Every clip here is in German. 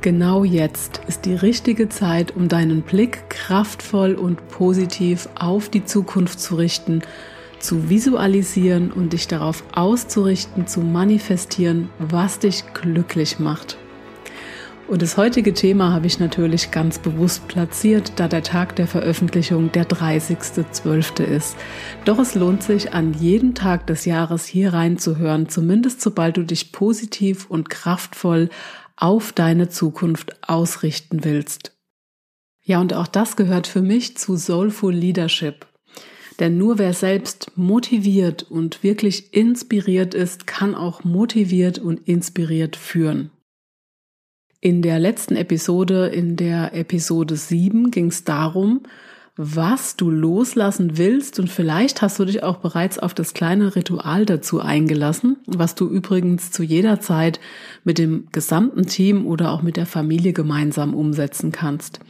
Genau jetzt ist die richtige Zeit, um deinen Blick kraftvoll und positiv auf die Zukunft zu richten, zu visualisieren und dich darauf auszurichten, zu manifestieren, was dich glücklich macht. Und das heutige Thema habe ich natürlich ganz bewusst platziert, da der Tag der Veröffentlichung der 30.12. ist. Doch es lohnt sich, an jedem Tag des Jahres hier reinzuhören, zumindest sobald du dich positiv und kraftvoll auf deine Zukunft ausrichten willst. Ja, und auch das gehört für mich zu Soulful Leadership. Denn nur wer selbst motiviert und wirklich inspiriert ist, kann auch motiviert und inspiriert führen. In der letzten Episode, in der Episode 7, ging es darum, was du loslassen willst und vielleicht hast du dich auch bereits auf das kleine Ritual dazu eingelassen, was du übrigens zu jeder Zeit mit dem gesamten Team oder auch mit der Familie gemeinsam umsetzen kannst.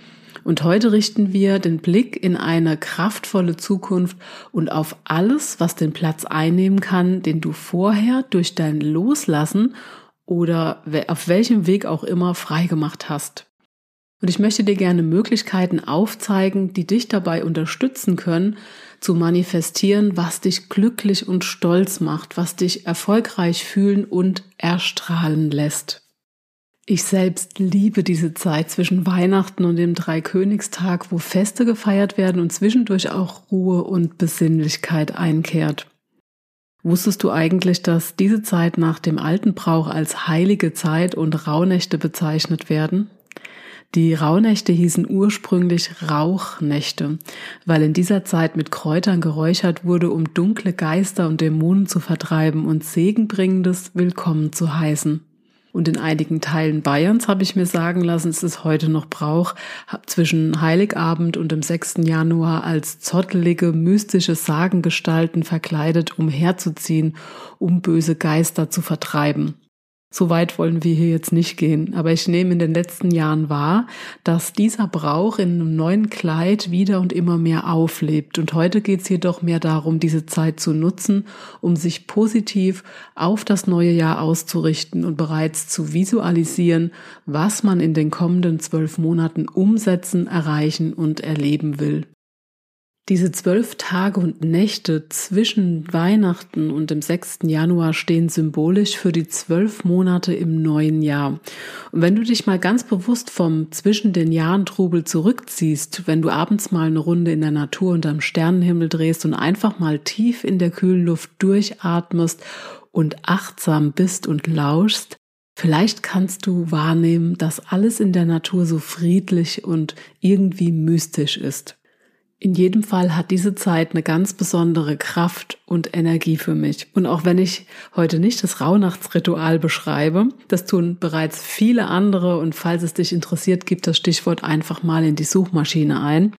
Und heute richten wir den Blick in eine kraftvolle Zukunft und auf alles, was den Platz einnehmen kann, den du vorher durch dein Loslassen oder auf welchem Weg auch immer freigemacht hast. Und ich möchte dir gerne Möglichkeiten aufzeigen, die dich dabei unterstützen können, zu manifestieren, was dich glücklich und stolz macht, was dich erfolgreich fühlen und erstrahlen lässt. Ich selbst liebe diese Zeit zwischen Weihnachten und dem Dreikönigstag, wo Feste gefeiert werden und zwischendurch auch Ruhe und Besinnlichkeit einkehrt. Wusstest du eigentlich, dass diese Zeit nach dem alten Brauch als heilige Zeit und Rauhnächte bezeichnet werden? Die Rauhnächte hießen ursprünglich Rauchnächte, weil in dieser Zeit mit Kräutern geräuchert wurde, um dunkle Geister und Dämonen zu vertreiben und Segenbringendes willkommen zu heißen. Und in einigen Teilen Bayerns habe ich mir sagen lassen, es ist heute noch Brauch, zwischen Heiligabend und dem 6. Januar als zottelige, mystische Sagengestalten verkleidet umherzuziehen, um böse Geister zu vertreiben. So weit wollen wir hier jetzt nicht gehen, aber ich nehme in den letzten Jahren wahr, dass dieser Brauch in einem neuen Kleid wieder und immer mehr auflebt. Und heute geht es jedoch mehr darum, diese Zeit zu nutzen, um sich positiv auf das neue Jahr auszurichten und bereits zu visualisieren, was man in den kommenden zwölf Monaten umsetzen, erreichen und erleben will. Diese zwölf Tage und Nächte zwischen Weihnachten und dem 6. Januar stehen symbolisch für die zwölf Monate im neuen Jahr. Und wenn du dich mal ganz bewusst vom zwischen den Jahren Trubel zurückziehst, wenn du abends mal eine Runde in der Natur unterm Sternenhimmel drehst und einfach mal tief in der kühlen Luft durchatmest und achtsam bist und lauschst, Vielleicht kannst du wahrnehmen, dass alles in der Natur so friedlich und irgendwie mystisch ist. In jedem Fall hat diese Zeit eine ganz besondere Kraft und Energie für mich. Und auch wenn ich heute nicht das Rauhnachtsritual beschreibe, das tun bereits viele andere und falls es dich interessiert, gib das Stichwort einfach mal in die Suchmaschine ein.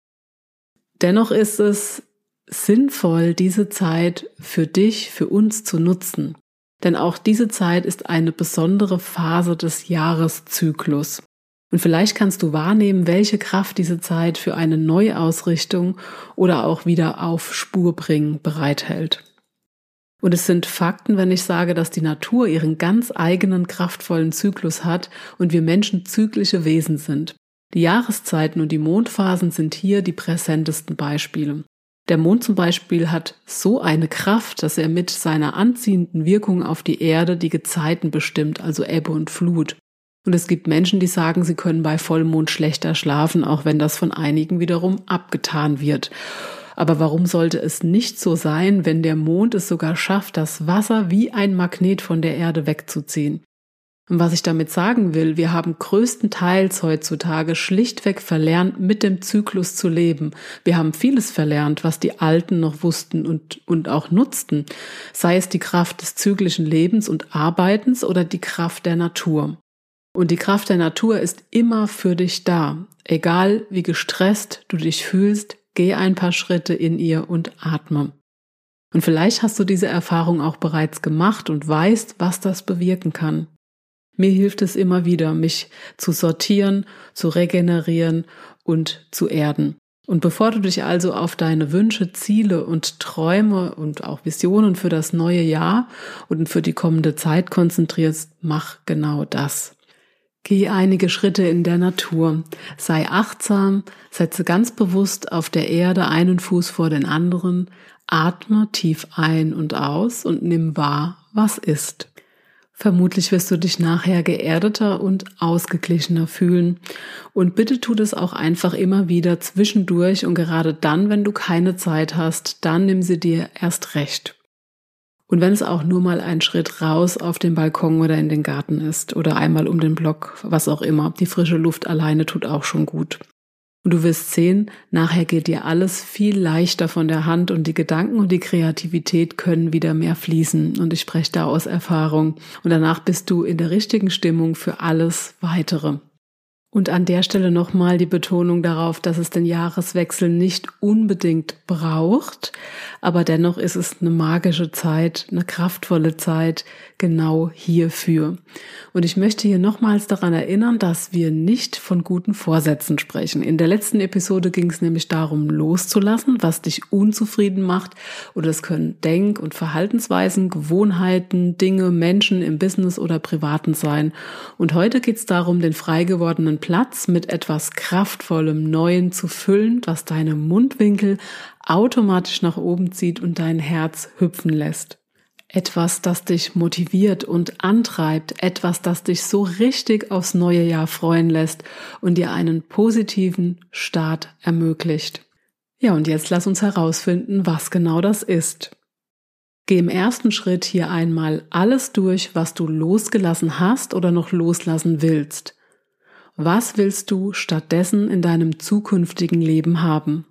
Dennoch ist es sinnvoll, diese Zeit für dich, für uns zu nutzen. Denn auch diese Zeit ist eine besondere Phase des Jahreszyklus. Und vielleicht kannst du wahrnehmen, welche Kraft diese Zeit für eine Neuausrichtung oder auch wieder auf Spur bringen bereithält. Und es sind Fakten, wenn ich sage, dass die Natur ihren ganz eigenen kraftvollen Zyklus hat und wir Menschen zyklische Wesen sind. Die Jahreszeiten und die Mondphasen sind hier die präsentesten Beispiele. Der Mond zum Beispiel hat so eine Kraft, dass er mit seiner anziehenden Wirkung auf die Erde die Gezeiten bestimmt, also Ebbe und Flut. Und es gibt Menschen, die sagen, sie können bei Vollmond schlechter schlafen, auch wenn das von einigen wiederum abgetan wird. Aber warum sollte es nicht so sein, wenn der Mond es sogar schafft, das Wasser wie ein Magnet von der Erde wegzuziehen? Und was ich damit sagen will, wir haben größtenteils heutzutage schlichtweg verlernt, mit dem Zyklus zu leben. Wir haben vieles verlernt, was die Alten noch wussten und, und auch nutzten, sei es die Kraft des zyklischen Lebens und Arbeitens oder die Kraft der Natur. Und die Kraft der Natur ist immer für dich da. Egal wie gestresst du dich fühlst, geh ein paar Schritte in ihr und atme. Und vielleicht hast du diese Erfahrung auch bereits gemacht und weißt, was das bewirken kann. Mir hilft es immer wieder, mich zu sortieren, zu regenerieren und zu erden. Und bevor du dich also auf deine Wünsche, Ziele und Träume und auch Visionen für das neue Jahr und für die kommende Zeit konzentrierst, mach genau das. Geh einige Schritte in der Natur, sei achtsam, setze ganz bewusst auf der Erde einen Fuß vor den anderen, atme tief ein und aus und nimm wahr, was ist. Vermutlich wirst du dich nachher geerdeter und ausgeglichener fühlen. Und bitte tu das auch einfach immer wieder zwischendurch und gerade dann, wenn du keine Zeit hast, dann nimm sie dir erst recht. Und wenn es auch nur mal ein Schritt raus auf den Balkon oder in den Garten ist oder einmal um den Block, was auch immer, die frische Luft alleine tut auch schon gut. Und du wirst sehen, nachher geht dir alles viel leichter von der Hand und die Gedanken und die Kreativität können wieder mehr fließen. Und ich spreche da aus Erfahrung. Und danach bist du in der richtigen Stimmung für alles weitere. Und an der Stelle nochmal die Betonung darauf, dass es den Jahreswechsel nicht unbedingt braucht, aber dennoch ist es eine magische Zeit, eine kraftvolle Zeit genau hierfür. Und ich möchte hier nochmals daran erinnern, dass wir nicht von guten Vorsätzen sprechen. In der letzten Episode ging es nämlich darum, loszulassen, was dich unzufrieden macht. Oder es können Denk- und Verhaltensweisen, Gewohnheiten, Dinge, Menschen im Business oder Privaten sein. Und heute geht es darum, den frei gewordenen Platz mit etwas Kraftvollem Neuen zu füllen, was deine Mundwinkel automatisch nach oben zieht und dein Herz hüpfen lässt. Etwas, das dich motiviert und antreibt, etwas, das dich so richtig aufs neue Jahr freuen lässt und dir einen positiven Start ermöglicht. Ja, und jetzt lass uns herausfinden, was genau das ist. Geh im ersten Schritt hier einmal alles durch, was du losgelassen hast oder noch loslassen willst. Was willst du stattdessen in deinem zukünftigen Leben haben?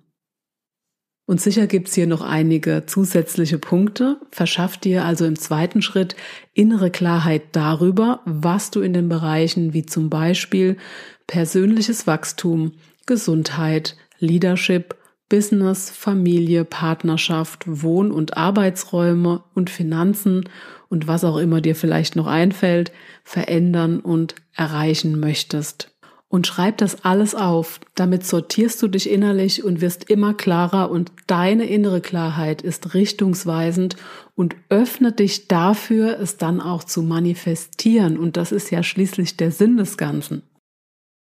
Und sicher gibt's hier noch einige zusätzliche Punkte. Verschaff dir also im zweiten Schritt innere Klarheit darüber, was du in den Bereichen wie zum Beispiel persönliches Wachstum, Gesundheit, Leadership, Business, Familie, Partnerschaft, Wohn- und Arbeitsräume und Finanzen und was auch immer dir vielleicht noch einfällt, verändern und erreichen möchtest und schreib das alles auf. Damit sortierst du dich innerlich und wirst immer klarer und deine innere Klarheit ist richtungsweisend und öffnet dich dafür, es dann auch zu manifestieren. Und das ist ja schließlich der Sinn des Ganzen.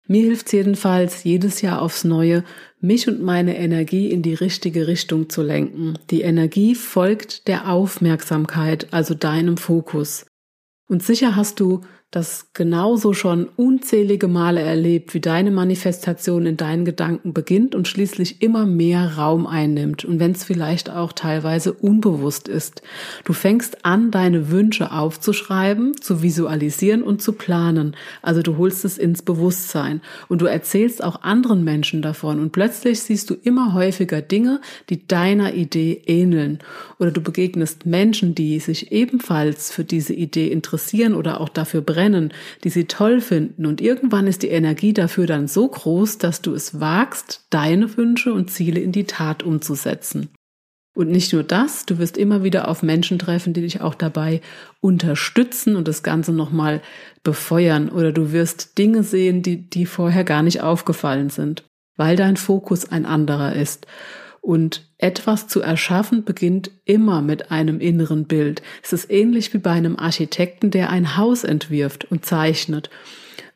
Mir hilft jedenfalls jedes Jahr aufs Neue, mich und meine Energie in die richtige Richtung zu lenken. Die Energie folgt der Aufmerksamkeit, also deinem Fokus. Und sicher hast du das genauso schon unzählige Male erlebt, wie deine Manifestation in deinen Gedanken beginnt und schließlich immer mehr Raum einnimmt und wenn es vielleicht auch teilweise unbewusst ist. Du fängst an, deine Wünsche aufzuschreiben, zu visualisieren und zu planen. Also du holst es ins Bewusstsein und du erzählst auch anderen Menschen davon und plötzlich siehst du immer häufiger Dinge, die deiner Idee ähneln oder du begegnest Menschen, die sich ebenfalls für diese Idee interessieren oder auch dafür brennen brennen, die sie toll finden. Und irgendwann ist die Energie dafür dann so groß, dass du es wagst, deine Wünsche und Ziele in die Tat umzusetzen. Und nicht nur das, du wirst immer wieder auf Menschen treffen, die dich auch dabei unterstützen und das Ganze nochmal befeuern. Oder du wirst Dinge sehen, die, die vorher gar nicht aufgefallen sind, weil dein Fokus ein anderer ist. Und etwas zu erschaffen beginnt immer mit einem inneren Bild. Es ist ähnlich wie bei einem Architekten, der ein Haus entwirft und zeichnet.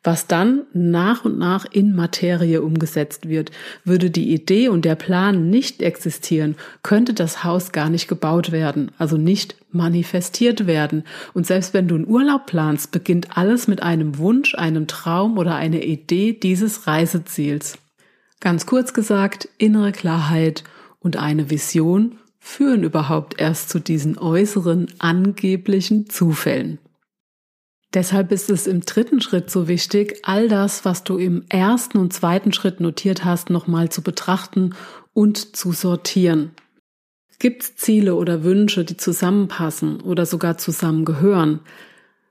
Was dann nach und nach in Materie umgesetzt wird, würde die Idee und der Plan nicht existieren, könnte das Haus gar nicht gebaut werden, also nicht manifestiert werden. Und selbst wenn du einen Urlaub planst, beginnt alles mit einem Wunsch, einem Traum oder einer Idee dieses Reiseziels. Ganz kurz gesagt, innere Klarheit und eine Vision führen überhaupt erst zu diesen äußeren angeblichen Zufällen. Deshalb ist es im dritten Schritt so wichtig, all das, was du im ersten und zweiten Schritt notiert hast, nochmal zu betrachten und zu sortieren. Gibt es Ziele oder Wünsche, die zusammenpassen oder sogar zusammengehören?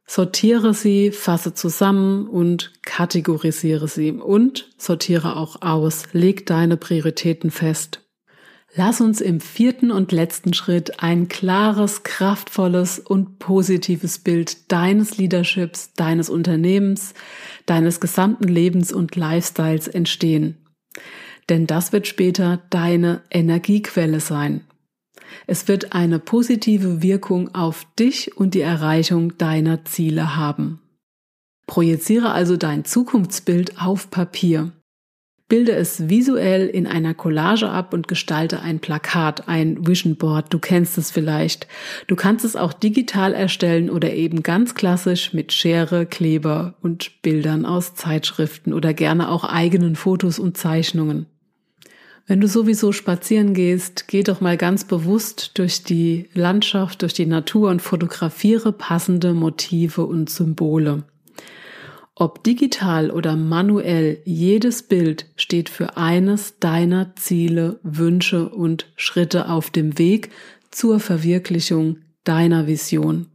Sortiere sie, fasse zusammen und kategorisiere sie und sortiere auch aus. Leg deine Prioritäten fest. Lass uns im vierten und letzten Schritt ein klares, kraftvolles und positives Bild deines Leaderships, deines Unternehmens, deines gesamten Lebens und Lifestyles entstehen. Denn das wird später deine Energiequelle sein. Es wird eine positive Wirkung auf dich und die Erreichung deiner Ziele haben. Projiziere also dein Zukunftsbild auf Papier. Bilde es visuell in einer Collage ab und gestalte ein Plakat, ein Vision Board. Du kennst es vielleicht. Du kannst es auch digital erstellen oder eben ganz klassisch mit Schere, Kleber und Bildern aus Zeitschriften oder gerne auch eigenen Fotos und Zeichnungen. Wenn du sowieso spazieren gehst, geh doch mal ganz bewusst durch die Landschaft, durch die Natur und fotografiere passende Motive und Symbole. Ob digital oder manuell, jedes Bild steht für eines deiner Ziele, Wünsche und Schritte auf dem Weg zur Verwirklichung deiner Vision.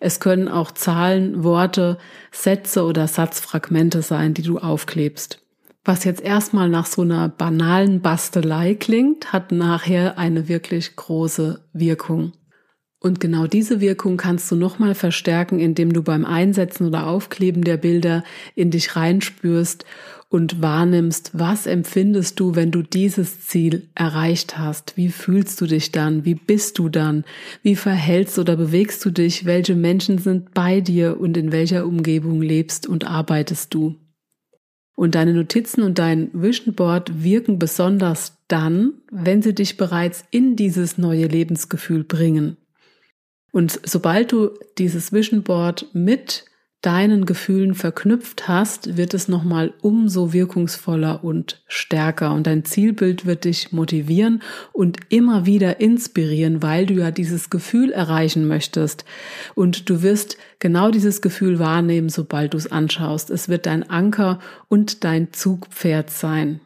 Es können auch Zahlen, Worte, Sätze oder Satzfragmente sein, die du aufklebst. Was jetzt erstmal nach so einer banalen Bastelei klingt, hat nachher eine wirklich große Wirkung. Und genau diese Wirkung kannst du nochmal verstärken, indem du beim Einsetzen oder Aufkleben der Bilder in dich reinspürst und wahrnimmst, was empfindest du, wenn du dieses Ziel erreicht hast? Wie fühlst du dich dann? Wie bist du dann? Wie verhältst oder bewegst du dich? Welche Menschen sind bei dir und in welcher Umgebung lebst und arbeitest du? Und deine Notizen und dein Vision Board wirken besonders dann, wenn sie dich bereits in dieses neue Lebensgefühl bringen. Und sobald du dieses Vision Board mit deinen Gefühlen verknüpft hast, wird es nochmal umso wirkungsvoller und stärker. Und dein Zielbild wird dich motivieren und immer wieder inspirieren, weil du ja dieses Gefühl erreichen möchtest. Und du wirst genau dieses Gefühl wahrnehmen, sobald du es anschaust. Es wird dein Anker und dein Zugpferd sein.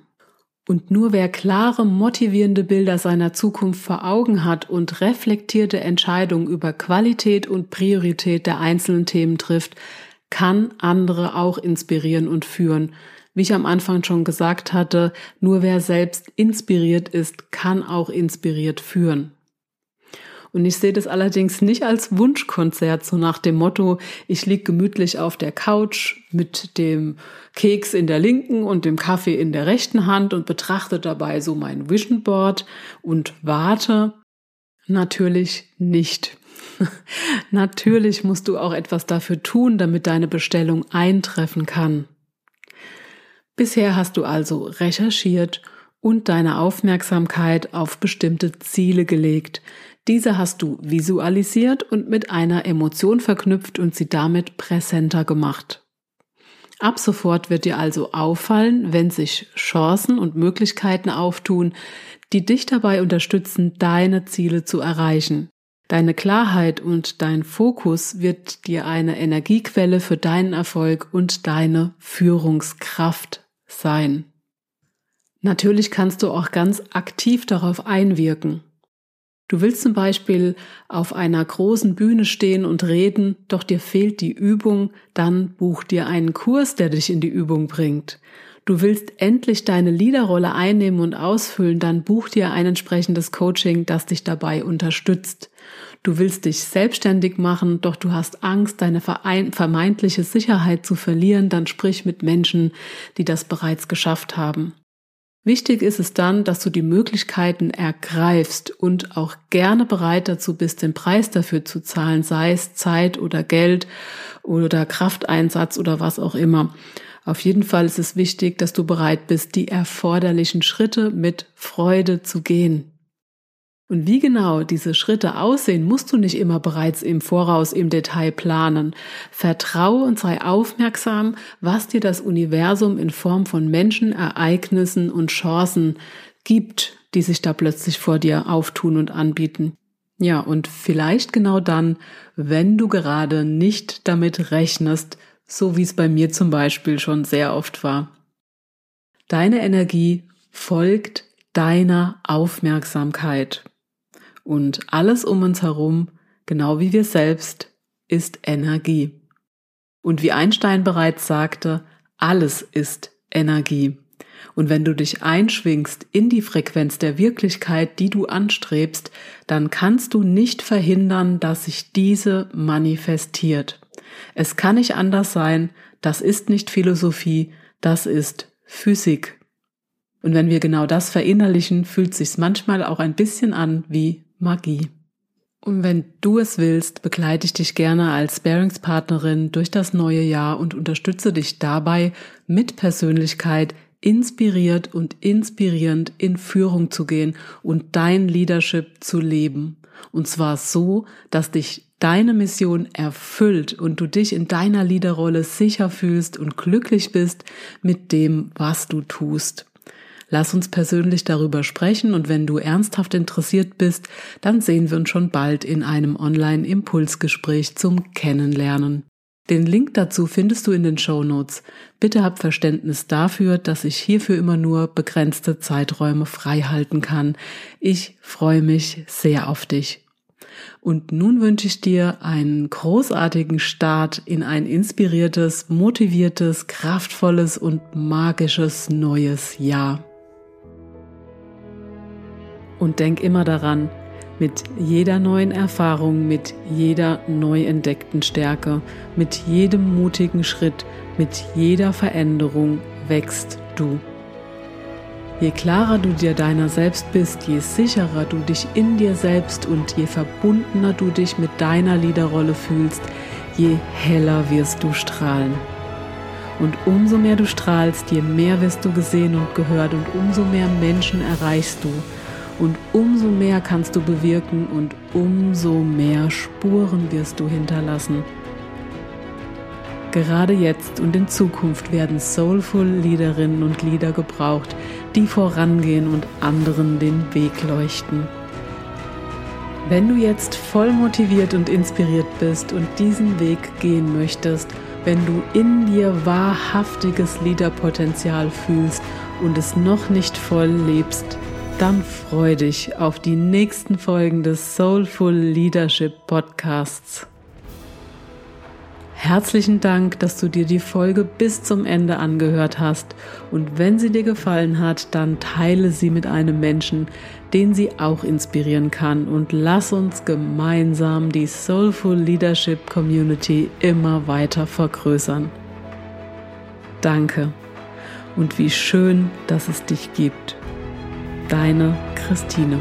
Und nur wer klare, motivierende Bilder seiner Zukunft vor Augen hat und reflektierte Entscheidungen über Qualität und Priorität der einzelnen Themen trifft, kann andere auch inspirieren und führen. Wie ich am Anfang schon gesagt hatte, nur wer selbst inspiriert ist, kann auch inspiriert führen. Und ich sehe das allerdings nicht als Wunschkonzert, so nach dem Motto, ich lieg gemütlich auf der Couch mit dem Keks in der linken und dem Kaffee in der rechten Hand und betrachte dabei so mein Vision Board und warte. Natürlich nicht. Natürlich musst du auch etwas dafür tun, damit deine Bestellung eintreffen kann. Bisher hast du also recherchiert und deine Aufmerksamkeit auf bestimmte Ziele gelegt, diese hast du visualisiert und mit einer Emotion verknüpft und sie damit präsenter gemacht. Ab sofort wird dir also auffallen, wenn sich Chancen und Möglichkeiten auftun, die dich dabei unterstützen, deine Ziele zu erreichen. Deine Klarheit und dein Fokus wird dir eine Energiequelle für deinen Erfolg und deine Führungskraft sein. Natürlich kannst du auch ganz aktiv darauf einwirken. Du willst zum Beispiel auf einer großen Bühne stehen und reden, doch dir fehlt die Übung, dann buch dir einen Kurs, der dich in die Übung bringt. Du willst endlich deine Leaderrolle einnehmen und ausfüllen, dann buch dir ein entsprechendes Coaching, das dich dabei unterstützt. Du willst dich selbstständig machen, doch du hast Angst, deine vermeintliche Sicherheit zu verlieren, dann sprich mit Menschen, die das bereits geschafft haben. Wichtig ist es dann, dass du die Möglichkeiten ergreifst und auch gerne bereit dazu bist, den Preis dafür zu zahlen, sei es Zeit oder Geld oder Krafteinsatz oder was auch immer. Auf jeden Fall ist es wichtig, dass du bereit bist, die erforderlichen Schritte mit Freude zu gehen. Und wie genau diese Schritte aussehen, musst du nicht immer bereits im Voraus im Detail planen. Vertraue und sei aufmerksam, was dir das Universum in Form von Menschen, Ereignissen und Chancen gibt, die sich da plötzlich vor dir auftun und anbieten. Ja, und vielleicht genau dann, wenn du gerade nicht damit rechnest, so wie es bei mir zum Beispiel schon sehr oft war. Deine Energie folgt deiner Aufmerksamkeit. Und alles um uns herum, genau wie wir selbst, ist Energie. Und wie Einstein bereits sagte, alles ist Energie. Und wenn du dich einschwingst in die Frequenz der Wirklichkeit, die du anstrebst, dann kannst du nicht verhindern, dass sich diese manifestiert. Es kann nicht anders sein, das ist nicht Philosophie, das ist Physik. Und wenn wir genau das verinnerlichen, fühlt sich's manchmal auch ein bisschen an wie Magie. Und wenn du es willst, begleite ich dich gerne als Sparingspartnerin durch das neue Jahr und unterstütze dich dabei, mit Persönlichkeit inspiriert und inspirierend in Führung zu gehen und dein Leadership zu leben. Und zwar so, dass dich deine Mission erfüllt und du dich in deiner Leaderrolle sicher fühlst und glücklich bist mit dem, was du tust. Lass uns persönlich darüber sprechen und wenn du ernsthaft interessiert bist, dann sehen wir uns schon bald in einem Online-Impulsgespräch zum Kennenlernen. Den Link dazu findest du in den Show Notes. Bitte hab Verständnis dafür, dass ich hierfür immer nur begrenzte Zeiträume frei halten kann. Ich freue mich sehr auf dich. Und nun wünsche ich dir einen großartigen Start in ein inspiriertes, motiviertes, kraftvolles und magisches neues Jahr. Und denk immer daran, mit jeder neuen Erfahrung, mit jeder neu entdeckten Stärke, mit jedem mutigen Schritt, mit jeder Veränderung wächst du. Je klarer du dir deiner selbst bist, je sicherer du dich in dir selbst und je verbundener du dich mit deiner Liederrolle fühlst, je heller wirst du strahlen. Und umso mehr du strahlst, je mehr wirst du gesehen und gehört und umso mehr Menschen erreichst du und umso mehr kannst du bewirken und umso mehr Spuren wirst du hinterlassen. Gerade jetzt und in Zukunft werden soulful Liederinnen und Lieder gebraucht, die vorangehen und anderen den Weg leuchten. Wenn du jetzt voll motiviert und inspiriert bist und diesen Weg gehen möchtest, wenn du in dir wahrhaftiges Liederpotenzial fühlst und es noch nicht voll lebst, dann freu dich auf die nächsten Folgen des Soulful Leadership Podcasts. Herzlichen Dank, dass du dir die Folge bis zum Ende angehört hast und wenn sie dir gefallen hat, dann teile sie mit einem Menschen, den sie auch inspirieren kann und lass uns gemeinsam die Soulful Leadership Community immer weiter vergrößern. Danke und wie schön, dass es dich gibt. Deine Christine.